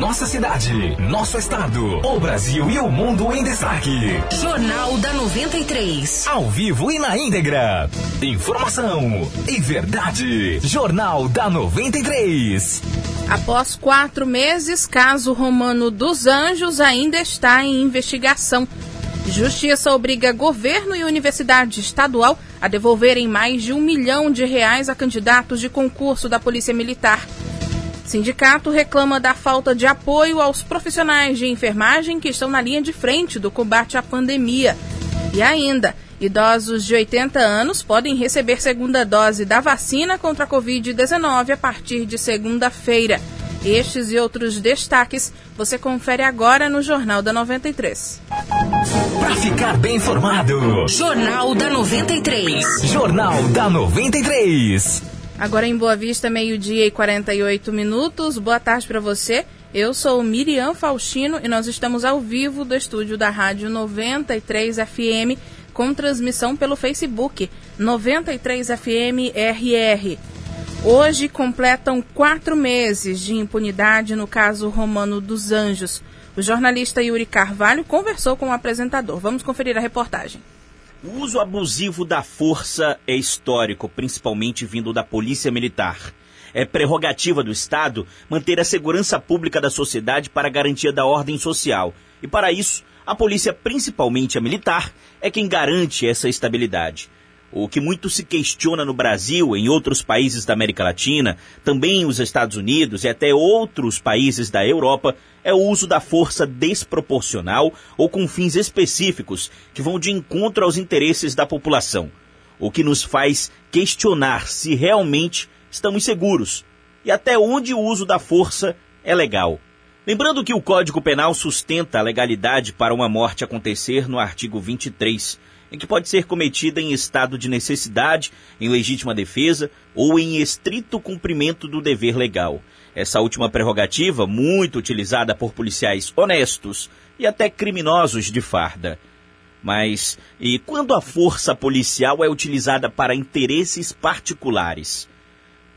Nossa cidade, nosso estado, o Brasil e o mundo em destaque. Jornal da 93. Ao vivo e na íntegra. Informação e verdade. Jornal da 93. Após quatro meses, caso Romano dos Anjos ainda está em investigação. Justiça obriga governo e universidade estadual a devolverem mais de um milhão de reais a candidatos de concurso da Polícia Militar. Sindicato reclama da falta de apoio aos profissionais de enfermagem que estão na linha de frente do combate à pandemia. E ainda, idosos de 80 anos podem receber segunda dose da vacina contra a Covid-19 a partir de segunda-feira. Estes e outros destaques você confere agora no Jornal da 93. Para ficar bem informado, Jornal da 93. Jornal da 93. Agora em Boa Vista, meio-dia e 48 minutos. Boa tarde para você. Eu sou Miriam Faustino e nós estamos ao vivo do estúdio da Rádio 93 FM com transmissão pelo Facebook 93 FM RR. Hoje completam quatro meses de impunidade no caso Romano dos Anjos. O jornalista Yuri Carvalho conversou com o apresentador. Vamos conferir a reportagem. O uso abusivo da força é histórico, principalmente vindo da Polícia Militar. É prerrogativa do Estado manter a segurança pública da sociedade para a garantia da ordem social. E para isso, a polícia, principalmente a militar, é quem garante essa estabilidade. O que muito se questiona no Brasil, em outros países da América Latina, também os Estados Unidos e até outros países da Europa, é o uso da força desproporcional ou com fins específicos que vão de encontro aos interesses da população. O que nos faz questionar se realmente estamos seguros e até onde o uso da força é legal. Lembrando que o Código Penal sustenta a legalidade para uma morte acontecer no artigo 23 em que pode ser cometida em estado de necessidade, em legítima defesa ou em estrito cumprimento do dever legal. Essa última prerrogativa, muito utilizada por policiais honestos e até criminosos de farda. Mas e quando a força policial é utilizada para interesses particulares?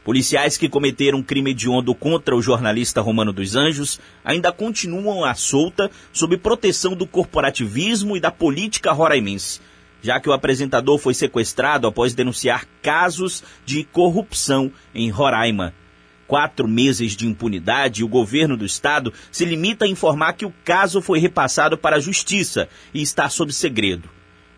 Policiais que cometeram crime hediondo contra o jornalista Romano dos Anjos ainda continuam à solta sob proteção do corporativismo e da política roraimense já que o apresentador foi sequestrado após denunciar casos de corrupção em Roraima. Quatro meses de impunidade e o governo do estado se limita a informar que o caso foi repassado para a justiça e está sob segredo.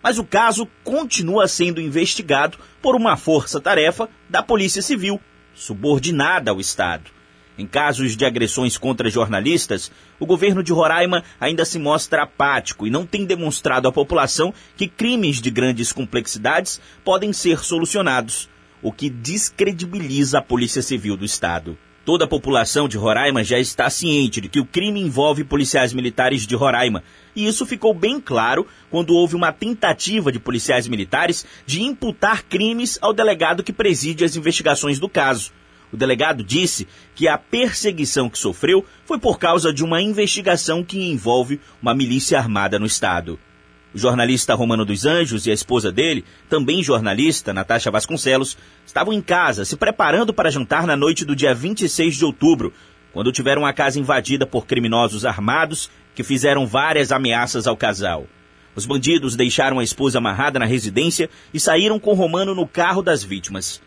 Mas o caso continua sendo investigado por uma força-tarefa da Polícia Civil, subordinada ao Estado. Em casos de agressões contra jornalistas, o governo de Roraima ainda se mostra apático e não tem demonstrado à população que crimes de grandes complexidades podem ser solucionados, o que descredibiliza a Polícia Civil do Estado. Toda a população de Roraima já está ciente de que o crime envolve policiais militares de Roraima, e isso ficou bem claro quando houve uma tentativa de policiais militares de imputar crimes ao delegado que preside as investigações do caso. O delegado disse que a perseguição que sofreu foi por causa de uma investigação que envolve uma milícia armada no estado. O jornalista Romano dos Anjos e a esposa dele, também jornalista, Natasha Vasconcelos, estavam em casa se preparando para jantar na noite do dia 26 de outubro, quando tiveram a casa invadida por criminosos armados que fizeram várias ameaças ao casal. Os bandidos deixaram a esposa amarrada na residência e saíram com Romano no carro das vítimas.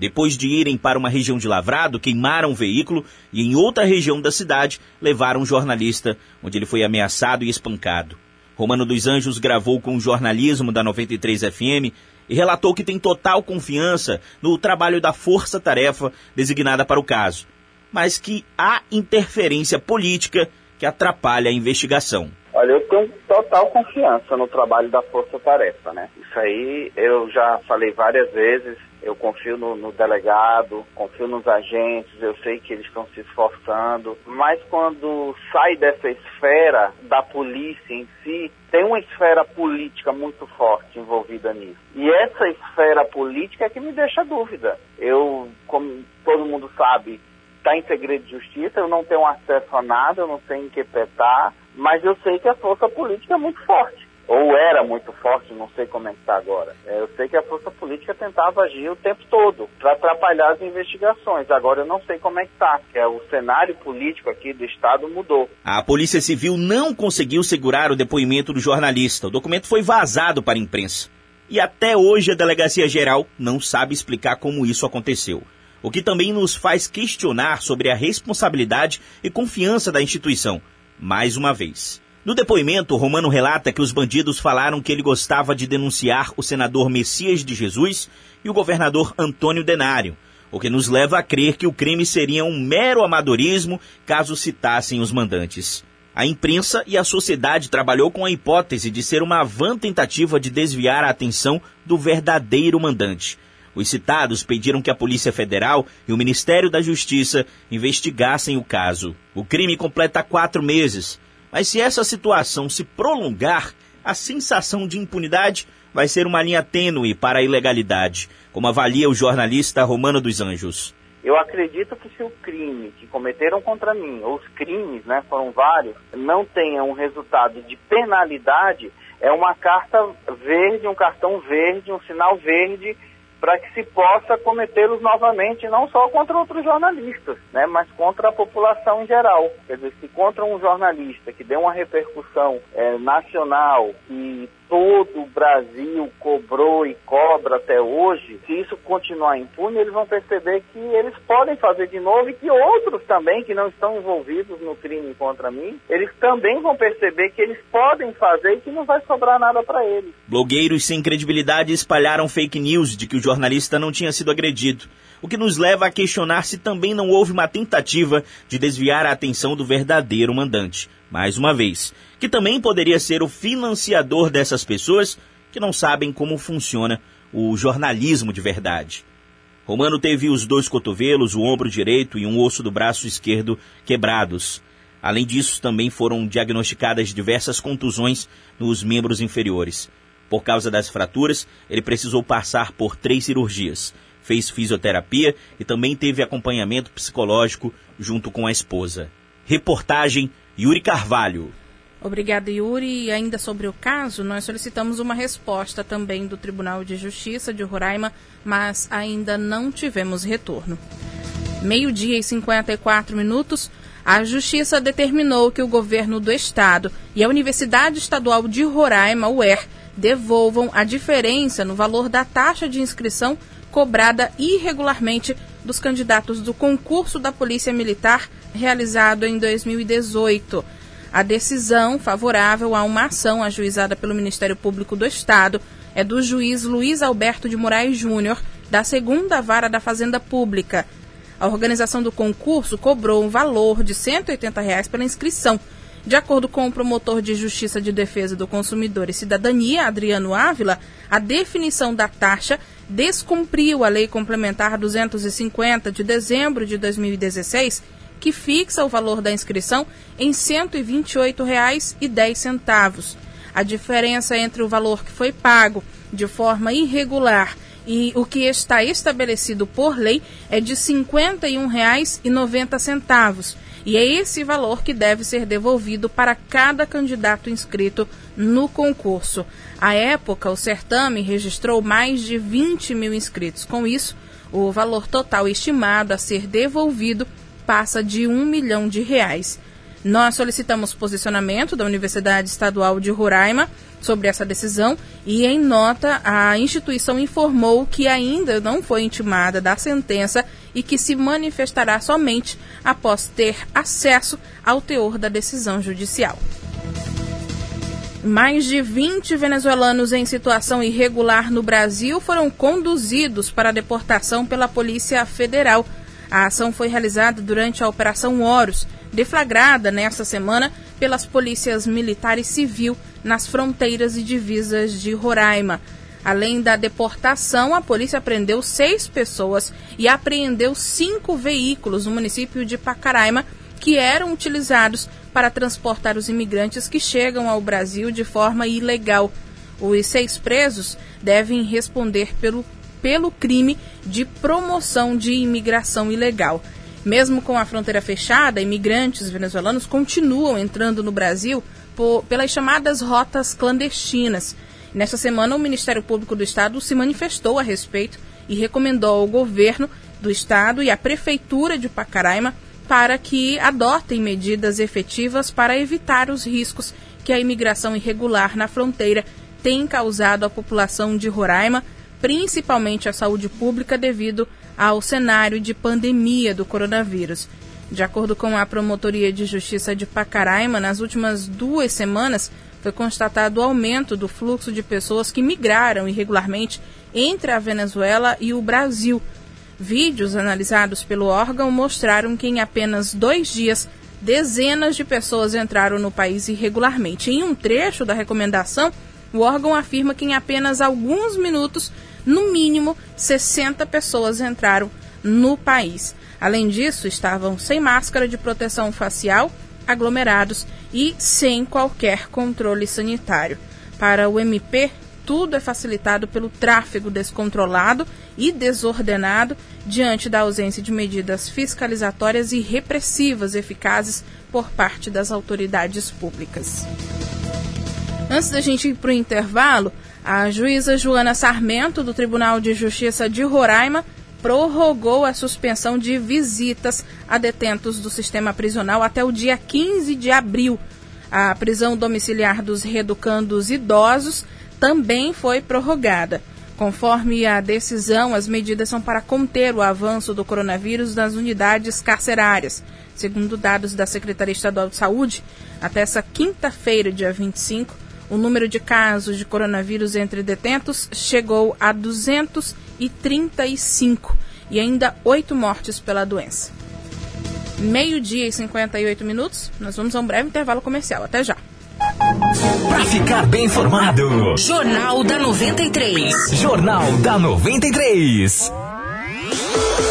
Depois de irem para uma região de Lavrado, queimaram o veículo e em outra região da cidade levaram um jornalista, onde ele foi ameaçado e espancado. Romano dos Anjos gravou com o jornalismo da 93 FM e relatou que tem total confiança no trabalho da força-tarefa designada para o caso, mas que há interferência política que atrapalha a investigação. Olha, eu tenho total confiança no trabalho da Força Tarefa, né? Isso aí eu já falei várias vezes, eu confio no, no, delegado, confio nos agentes, eu sei que eles estão se esforçando, mas quando sai dessa esfera da polícia em si, tem uma esfera política muito forte envolvida nisso. E essa esfera política é que me deixa dúvida. Eu, como todo mundo sabe, está em segredo de justiça, eu não tenho acesso a nada, eu não sei interpretar, mas eu sei que a força política é muito forte ou era muito forte, não sei como é que está agora. É, eu sei que a força política tentava agir o tempo todo para atrapalhar as investigações. Agora eu não sei como é que está, que é, o cenário político aqui do estado mudou. A Polícia Civil não conseguiu segurar o depoimento do jornalista. O documento foi vazado para a imprensa. E até hoje a Delegacia Geral não sabe explicar como isso aconteceu. O que também nos faz questionar sobre a responsabilidade e confiança da instituição. Mais uma vez. No depoimento, Romano relata que os bandidos falaram que ele gostava de denunciar o senador Messias de Jesus e o governador Antônio Denário, o que nos leva a crer que o crime seria um mero amadorismo caso citassem os mandantes. A imprensa e a sociedade trabalhou com a hipótese de ser uma vã tentativa de desviar a atenção do verdadeiro mandante. Os citados pediram que a Polícia Federal e o Ministério da Justiça investigassem o caso. O crime completa quatro meses mas se essa situação se prolongar, a sensação de impunidade vai ser uma linha tênue para a ilegalidade, como avalia o jornalista Romano dos Anjos. Eu acredito que se o crime que cometeram contra mim, ou os crimes, né, foram vários, não tenham um resultado de penalidade, é uma carta verde, um cartão verde, um sinal verde para que se possa cometê-los novamente, não só contra outros jornalistas, né, mas contra a população em geral. Quer dizer, se contra um jornalista que deu uma repercussão é, nacional e todo o Brasil cobrou e cobra até hoje, se isso continuar impune, eles vão perceber que eles podem fazer de novo e que outros também que não estão envolvidos no crime contra mim, eles também vão perceber que eles podem fazer e que não vai sobrar nada para eles. Blogueiros sem credibilidade espalharam fake news de que o jornalista não tinha sido agredido, o que nos leva a questionar se também não houve uma tentativa de desviar a atenção do verdadeiro mandante mais uma vez, que também poderia ser o financiador dessas pessoas que não sabem como funciona o jornalismo de verdade. Romano teve os dois cotovelos, o ombro direito e um osso do braço esquerdo quebrados. Além disso, também foram diagnosticadas diversas contusões nos membros inferiores. Por causa das fraturas, ele precisou passar por três cirurgias. Fez fisioterapia e também teve acompanhamento psicológico junto com a esposa. Reportagem Yuri Carvalho. Obrigada, Yuri. E ainda sobre o caso, nós solicitamos uma resposta também do Tribunal de Justiça de Roraima, mas ainda não tivemos retorno. Meio-dia e 54 minutos. A Justiça determinou que o governo do Estado e a Universidade Estadual de Roraima, UER, devolvam a diferença no valor da taxa de inscrição cobrada irregularmente dos candidatos do concurso da Polícia Militar realizado em 2018. A decisão favorável a uma ação ajuizada pelo Ministério Público do Estado é do juiz Luiz Alberto de Moraes Júnior, da segunda vara da Fazenda Pública. A organização do concurso cobrou um valor de 180 reais pela inscrição. De acordo com o promotor de Justiça de Defesa do Consumidor e Cidadania, Adriano Ávila, a definição da taxa descumpriu a Lei Complementar 250 de dezembro de 2016 que fixa o valor da inscrição em R$ 128,10. A diferença entre o valor que foi pago de forma irregular e o que está estabelecido por lei é de R$ 51,90. E é esse valor que deve ser devolvido para cada candidato inscrito no concurso. À época, o certame registrou mais de 20 mil inscritos. Com isso, o valor total estimado a ser devolvido passa de um milhão de reais. Nós solicitamos posicionamento da Universidade Estadual de Roraima sobre essa decisão e, em nota, a instituição informou que ainda não foi intimada da sentença e que se manifestará somente após ter acesso ao teor da decisão judicial. Mais de 20 venezuelanos em situação irregular no Brasil foram conduzidos para deportação pela Polícia Federal a ação foi realizada durante a Operação Horus, deflagrada nesta semana pelas polícias militar e civil nas fronteiras e divisas de Roraima. Além da deportação, a polícia prendeu seis pessoas e apreendeu cinco veículos no município de Pacaraima que eram utilizados para transportar os imigrantes que chegam ao Brasil de forma ilegal. Os seis presos devem responder pelo pelo crime de promoção de imigração ilegal. Mesmo com a fronteira fechada, imigrantes venezuelanos continuam entrando no Brasil por, pelas chamadas rotas clandestinas. Nesta semana, o Ministério Público do Estado se manifestou a respeito e recomendou ao governo do Estado e à Prefeitura de Pacaraima para que adotem medidas efetivas para evitar os riscos que a imigração irregular na fronteira tem causado à população de Roraima, principalmente à saúde pública, devido ao cenário de pandemia do coronavírus. De acordo com a Promotoria de Justiça de Pacaraima, nas últimas duas semanas foi constatado o aumento do fluxo de pessoas que migraram irregularmente entre a Venezuela e o Brasil. Vídeos analisados pelo órgão mostraram que em apenas dois dias dezenas de pessoas entraram no país irregularmente. Em um trecho da recomendação, o órgão afirma que em apenas alguns minutos no mínimo 60 pessoas entraram no país. Além disso, estavam sem máscara de proteção facial, aglomerados e sem qualquer controle sanitário. Para o MP, tudo é facilitado pelo tráfego descontrolado e desordenado diante da ausência de medidas fiscalizatórias e repressivas eficazes por parte das autoridades públicas. Antes da gente ir para o intervalo, a juíza Joana Sarmento, do Tribunal de Justiça de Roraima, prorrogou a suspensão de visitas a detentos do sistema prisional até o dia 15 de abril. A prisão domiciliar dos reeducandos idosos também foi prorrogada. Conforme a decisão, as medidas são para conter o avanço do coronavírus nas unidades carcerárias. Segundo dados da Secretaria Estadual de Saúde, até essa quinta-feira, dia 25, o número de casos de coronavírus entre detentos chegou a 235 e ainda oito mortes pela doença. Meio-dia e 58 minutos, nós vamos a um breve intervalo comercial. Até já. Para ficar bem informado, Jornal da 93. Jornal da 93. 93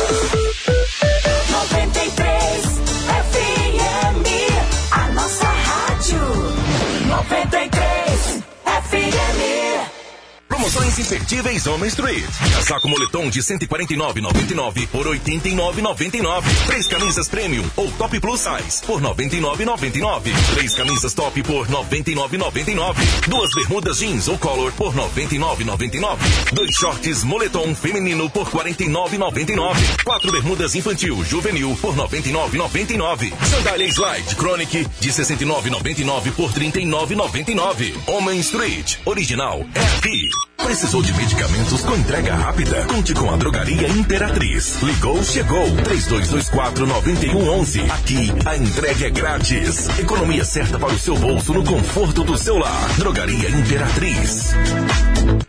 Promoções imperdíveis Home Street. Casaco moletom de 149,99 por 89,99. Três camisas premium ou top plus size por 99,99. Três camisas top por 99,99. Duas bermudas jeans ou color por 99,99. Dois shorts moletom feminino por 49,99. Quatro bermudas infantil juvenil por 99,99. Sandália Slide Chronic de 69,99 por 39,99. Homem Street original é aqui. Precisou de medicamentos com entrega rápida? Conte com a Drogaria Imperatriz. Ligou, chegou. 3224-9111. Aqui a entrega é grátis. Economia certa para o seu bolso no conforto do seu lar. Drogaria Imperatriz.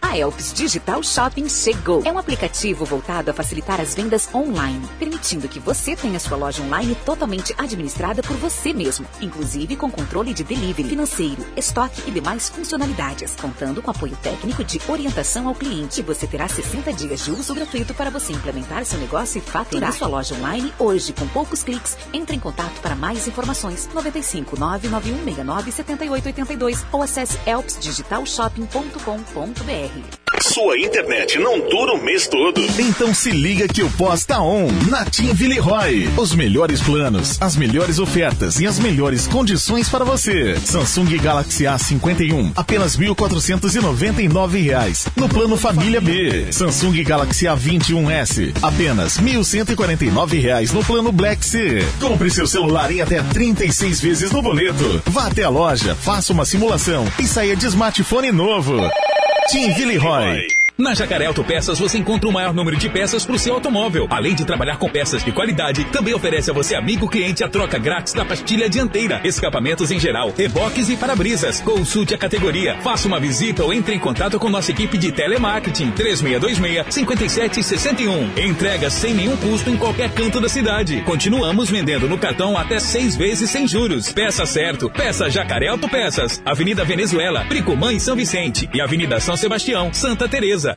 A Elps Digital Shopping chegou. É um aplicativo voltado a facilitar as vendas online, permitindo que você tenha sua loja online totalmente administrada por você mesmo, inclusive com controle de delivery, financeiro, estoque e demais funcionalidades, contando com apoio técnico de orientação ao cliente. Você terá 60 dias de uso gratuito para você implementar seu negócio e faturar sua loja online hoje com poucos cliques. Entre em contato para mais informações 95 99169 7882 ou acesse elpsdigitalshopping.com.br. Sua internet não dura o mês todo. Então se liga que o pós tá on na Team Villeroy. Os melhores planos, as melhores ofertas e as melhores condições para você. Samsung Galaxy A51, apenas 1.499 reais. No plano Família B. Samsung Galaxy A21S, apenas 1.149 reais no plano Black C. Compre seu celular em até 36 vezes no boleto. Vá até a loja, faça uma simulação e saia de smartphone novo. Tim Villeroy. Na Jacaré Autopeças você encontra o maior número de peças para o seu automóvel. Além de trabalhar com peças de qualidade, também oferece a você, amigo cliente, a troca grátis da pastilha dianteira, escapamentos em geral, reboques e para-brisas. Consulte a categoria, faça uma visita ou entre em contato com nossa equipe de telemarketing 3626-5761. Entrega sem nenhum custo em qualquer canto da cidade. Continuamos vendendo no cartão até seis vezes sem juros. Peça certo, peça Jacaré Autopeças. Avenida Venezuela, Bricomã e São Vicente. E Avenida São Sebastião, Santa Teresa.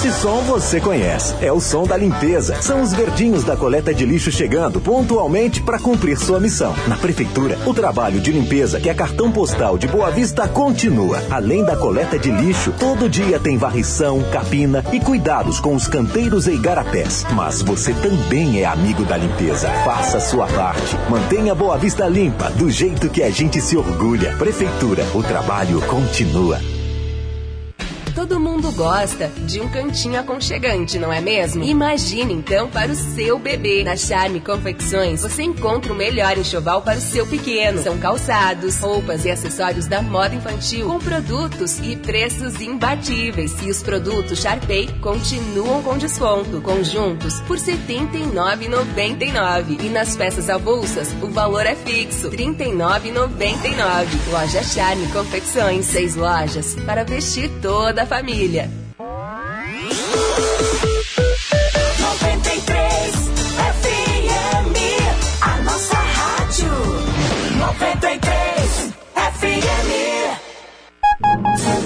Esse som você conhece. É o som da limpeza. São os verdinhos da coleta de lixo chegando pontualmente para cumprir sua missão. Na prefeitura, o trabalho de limpeza que é cartão postal de Boa Vista continua. Além da coleta de lixo, todo dia tem varrição, capina e cuidados com os canteiros e igarapés. Mas você também é amigo da limpeza. Faça sua parte. Mantenha Boa Vista limpa, do jeito que a gente se orgulha. Prefeitura, o trabalho continua. Todo mundo gosta de um cantinho aconchegante, não é mesmo? Imagine então para o seu bebê. Na Charme Confecções você encontra o melhor enxoval para o seu pequeno. São calçados, roupas e acessórios da moda infantil com produtos e preços imbatíveis. E os produtos Sharpay continuam com desconto. Conjuntos por R$ 79,99. E nas peças avulsas o valor é fixo, R$ 39,99. Loja Charme Confecções, seis lojas para vestir toda a família. 93 FM, a nossa rádio. 93 FM.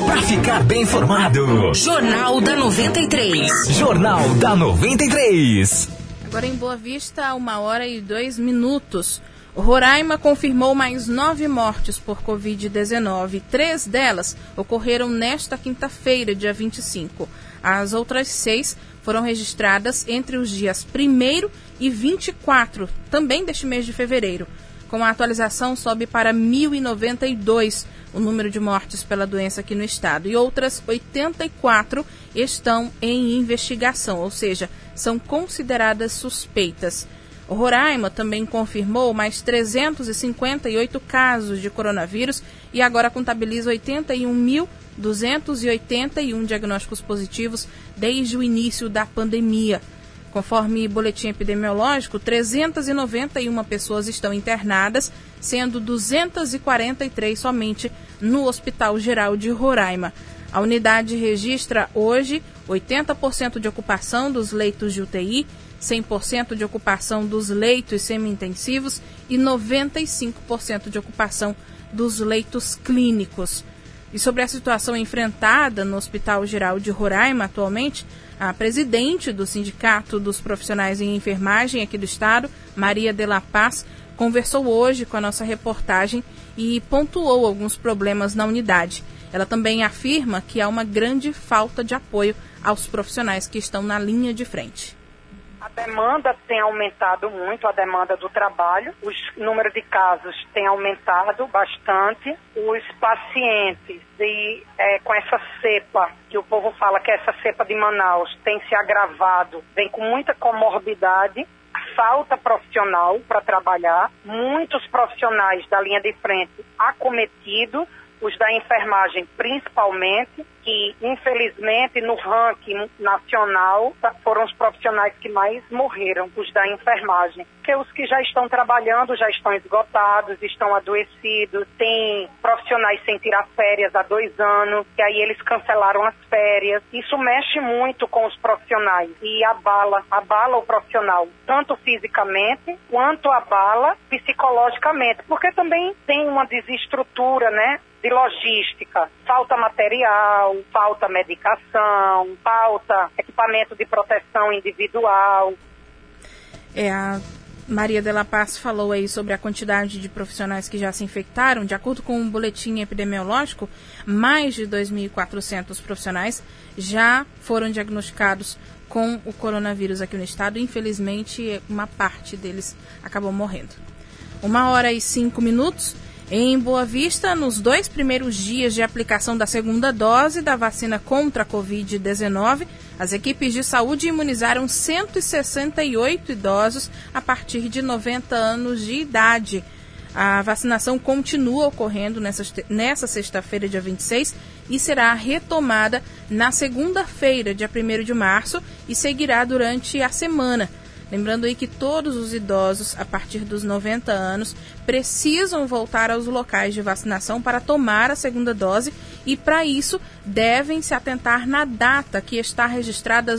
Pra ficar bem informado. Jornal da 93. Jornal da 93. Agora em Boa Vista, uma hora e dois minutos. Roraima confirmou mais nove mortes por Covid-19. Três delas ocorreram nesta quinta-feira, dia 25. As outras seis foram registradas entre os dias 1 e 24, também deste mês de fevereiro. Com a atualização, sobe para 1.092 o número de mortes pela doença aqui no estado. E outras 84 estão em investigação, ou seja, são consideradas suspeitas. Roraima também confirmou mais 358 casos de coronavírus e agora contabiliza 81.281 diagnósticos positivos desde o início da pandemia. Conforme boletim epidemiológico, 391 pessoas estão internadas, sendo 243 somente no Hospital Geral de Roraima. A unidade registra hoje 80% de ocupação dos leitos de UTI 100% de ocupação dos leitos semi-intensivos e 95% de ocupação dos leitos clínicos. E sobre a situação enfrentada no Hospital Geral de Roraima atualmente, a presidente do Sindicato dos Profissionais em Enfermagem aqui do estado, Maria de la Paz, conversou hoje com a nossa reportagem e pontuou alguns problemas na unidade. Ela também afirma que há uma grande falta de apoio aos profissionais que estão na linha de frente. Demanda tem aumentado muito, a demanda do trabalho. Os números de casos tem aumentado bastante. Os pacientes de, é, com essa cepa, que o povo fala que essa cepa de Manaus, tem se agravado, vem com muita comorbidade falta profissional para trabalhar, muitos profissionais da linha de frente acometidos, os da enfermagem principalmente, que infelizmente no ranking nacional foram os profissionais que mais morreram, os da enfermagem. Porque os que já estão trabalhando já estão esgotados, estão adoecidos, tem profissionais sem tirar férias há dois anos, e aí eles cancelaram as férias. Isso mexe muito com os profissionais e abala, abala o profissional, tanto fisicamente quanto abala psicologicamente, porque também tem uma desestrutura, né? de logística, falta material, falta medicação, falta equipamento de proteção individual. É, a Maria de la Paz falou aí sobre a quantidade de profissionais que já se infectaram. De acordo com um boletim epidemiológico, mais de 2.400 profissionais já foram diagnosticados com o coronavírus aqui no estado. Infelizmente, uma parte deles acabou morrendo. Uma hora e cinco minutos. Em Boa Vista, nos dois primeiros dias de aplicação da segunda dose da vacina contra a Covid-19, as equipes de saúde imunizaram 168 idosos a partir de 90 anos de idade. A vacinação continua ocorrendo nessa, sexta-feira, dia 26, e será retomada na segunda-feira, dia 1 de março, e seguirá durante a semana. Lembrando aí que todos os idosos a partir dos 90 anos precisam voltar aos locais de vacinação para tomar a segunda dose e para isso devem se atentar na data que está registrada,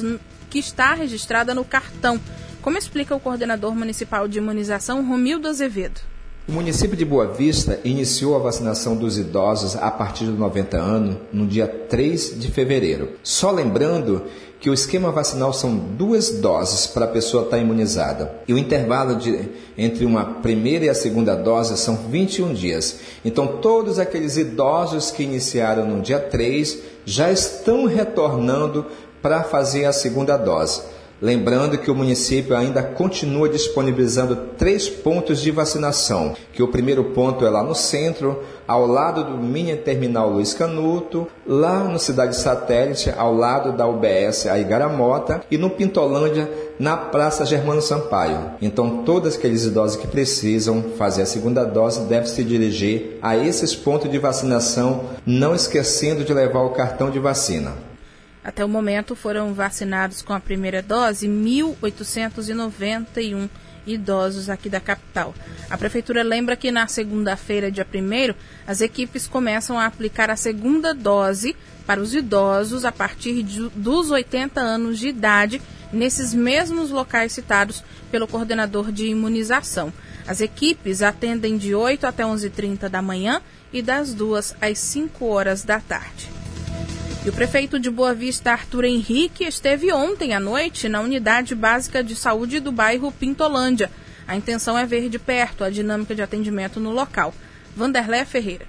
que está registrada no cartão. Como explica o coordenador municipal de imunização, Romildo Azevedo. O município de Boa Vista iniciou a vacinação dos idosos a partir de 90 anos no dia 3 de fevereiro. Só lembrando que o esquema vacinal são duas doses para a pessoa estar imunizada. E o intervalo de, entre uma primeira e a segunda dose são 21 dias. Então, todos aqueles idosos que iniciaram no dia 3 já estão retornando para fazer a segunda dose. Lembrando que o município ainda continua disponibilizando três pontos de vacinação, que o primeiro ponto é lá no centro, ao lado do mini terminal Luiz Canuto, lá no Cidade Satélite, ao lado da UBS a Igaramota e no Pintolândia, na Praça Germano Sampaio. Então, todos aqueles idosos que precisam fazer a segunda dose devem se dirigir a esses pontos de vacinação, não esquecendo de levar o cartão de vacina. Até o momento foram vacinados com a primeira dose 1.891 idosos aqui da capital. A prefeitura lembra que na segunda-feira, dia 1 as equipes começam a aplicar a segunda dose para os idosos a partir de, dos 80 anos de idade, nesses mesmos locais citados pelo coordenador de imunização. As equipes atendem de 8 até 11h30 da manhã e das 2 às 5 horas da tarde. E o prefeito de Boa Vista, Arthur Henrique, esteve ontem à noite na unidade básica de saúde do bairro Pintolândia. A intenção é ver de perto a dinâmica de atendimento no local. Vanderlé Ferreira.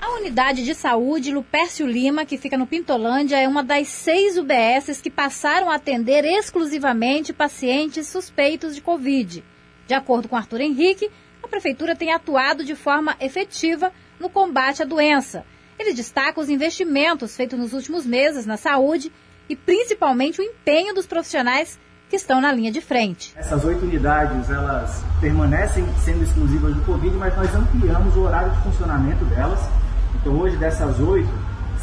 A unidade de saúde Lupércio Lima, que fica no Pintolândia, é uma das seis UBSs que passaram a atender exclusivamente pacientes suspeitos de Covid. De acordo com Arthur Henrique, a prefeitura tem atuado de forma efetiva no combate à doença ele destaca os investimentos feitos nos últimos meses na saúde e principalmente o empenho dos profissionais que estão na linha de frente. Essas oito unidades, elas permanecem sendo exclusivas do Covid, mas nós ampliamos o horário de funcionamento delas. Então hoje dessas oito,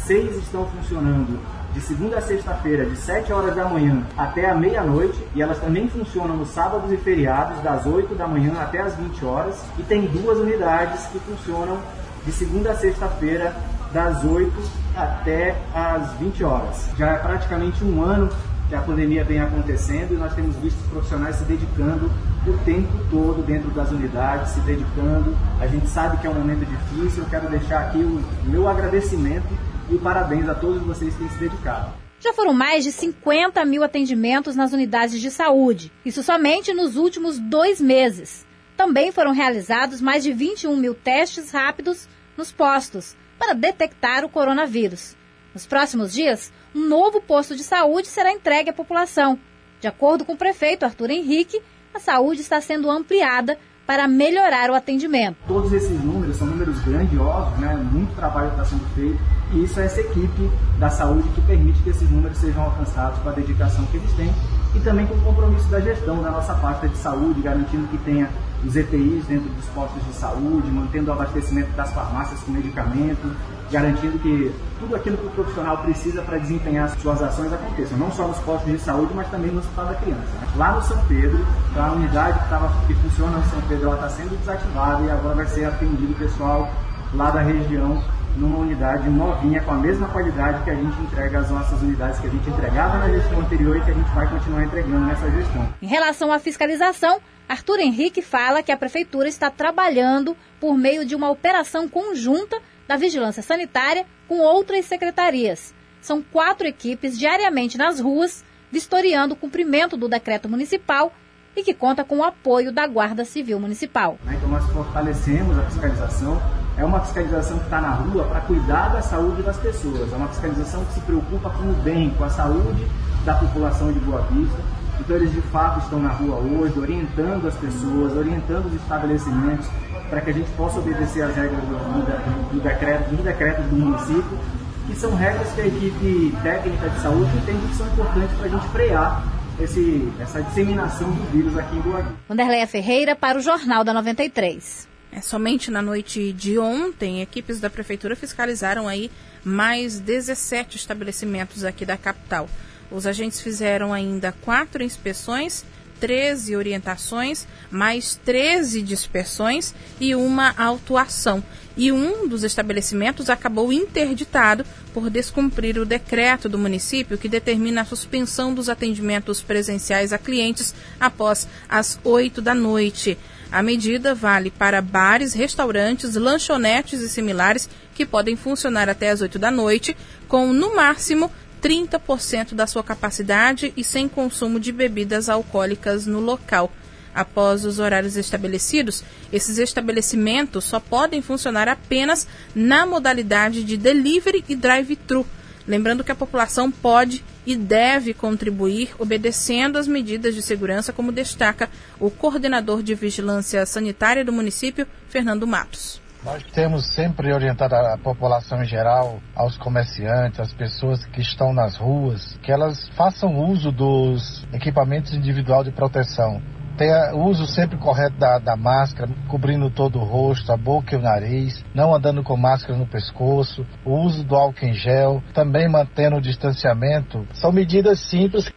seis estão funcionando de segunda a sexta-feira, de 7 horas da manhã até a meia-noite, e elas também funcionam nos sábados e feriados, das 8 da manhã até as 20 horas, e tem duas unidades que funcionam de segunda a sexta-feira, das 8 até as 20 horas. Já é praticamente um ano que a pandemia vem acontecendo e nós temos visto os profissionais se dedicando o tempo todo dentro das unidades, se dedicando. A gente sabe que é um momento difícil, eu quero deixar aqui o meu agradecimento e parabéns a todos vocês que têm se dedicado. Já foram mais de 50 mil atendimentos nas unidades de saúde, isso somente nos últimos dois meses. Também foram realizados mais de 21 mil testes rápidos nos postos, para detectar o coronavírus. Nos próximos dias, um novo posto de saúde será entregue à população. De acordo com o prefeito Arthur Henrique, a saúde está sendo ampliada para melhorar o atendimento. Todos esses números são números grandiosos, né? muito trabalho está sendo feito e isso é essa equipe da saúde que permite que esses números sejam alcançados com a dedicação que eles têm e também com o compromisso da gestão da nossa pasta de saúde, garantindo que tenha os EPIs dentro dos postos de saúde, mantendo o abastecimento das farmácias com medicamento, garantindo que tudo aquilo que o profissional precisa para desempenhar suas ações aconteçam, não só nos postos de saúde, mas também no Hospital da Criança. Né? Lá no São Pedro, a unidade que, tava, que funciona no São Pedro está sendo desativada e agora vai ser atendido o pessoal lá da região numa unidade novinha com a mesma qualidade que a gente entrega às nossas unidades que a gente entregava na gestão anterior e que a gente vai continuar entregando nessa gestão. Em relação à fiscalização, Arthur Henrique fala que a prefeitura está trabalhando por meio de uma operação conjunta da vigilância sanitária com outras secretarias. São quatro equipes diariamente nas ruas, vistoriando o cumprimento do decreto municipal e que conta com o apoio da Guarda Civil Municipal. Então nós fortalecemos a fiscalização. É uma fiscalização que está na rua para cuidar da saúde das pessoas. É uma fiscalização que se preocupa com o bem, com a saúde da população de Boa Vista então eles de fato estão na rua hoje, orientando as pessoas, orientando os estabelecimentos para que a gente possa obedecer às regras do, do, do decreto, dos decretos do município, que são regras que a equipe técnica de saúde entende que são importantes para a gente frear esse, essa disseminação do vírus aqui em Boa Vista. Wanderleia Ferreira para o Jornal da 93. É, somente na noite de ontem, equipes da prefeitura fiscalizaram aí mais 17 estabelecimentos aqui da capital. Os agentes fizeram ainda quatro inspeções, 13 orientações, mais 13 dispersões e uma autuação. E um dos estabelecimentos acabou interditado por descumprir o decreto do município que determina a suspensão dos atendimentos presenciais a clientes após as 8 da noite. A medida vale para bares, restaurantes, lanchonetes e similares que podem funcionar até as 8 da noite, com no máximo 30% da sua capacidade e sem consumo de bebidas alcoólicas no local. Após os horários estabelecidos, esses estabelecimentos só podem funcionar apenas na modalidade de delivery e drive-thru. Lembrando que a população pode e deve contribuir obedecendo as medidas de segurança, como destaca o coordenador de vigilância sanitária do município, Fernando Matos. Nós temos sempre orientado a população em geral, aos comerciantes, às pessoas que estão nas ruas, que elas façam uso dos equipamentos individual de proteção. Tenha o uso sempre correto da, da máscara, cobrindo todo o rosto, a boca e o nariz, não andando com máscara no pescoço, o uso do álcool em gel, também mantendo o distanciamento. São medidas simples.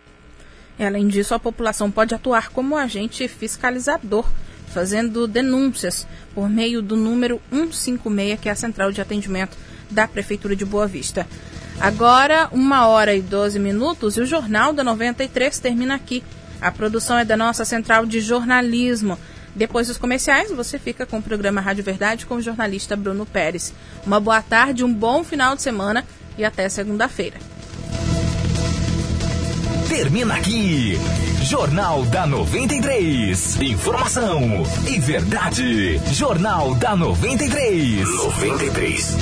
Além disso, a população pode atuar como agente fiscalizador, fazendo denúncias por meio do número 156, que é a central de atendimento da Prefeitura de Boa Vista. Agora, uma hora e 12 minutos, e o Jornal da 93 termina aqui. A produção é da nossa central de jornalismo. Depois dos comerciais, você fica com o programa Rádio Verdade com o jornalista Bruno Pérez. Uma boa tarde, um bom final de semana e até segunda-feira. Termina aqui. Jornal da 93. Informação e verdade. Jornal da 93. 93.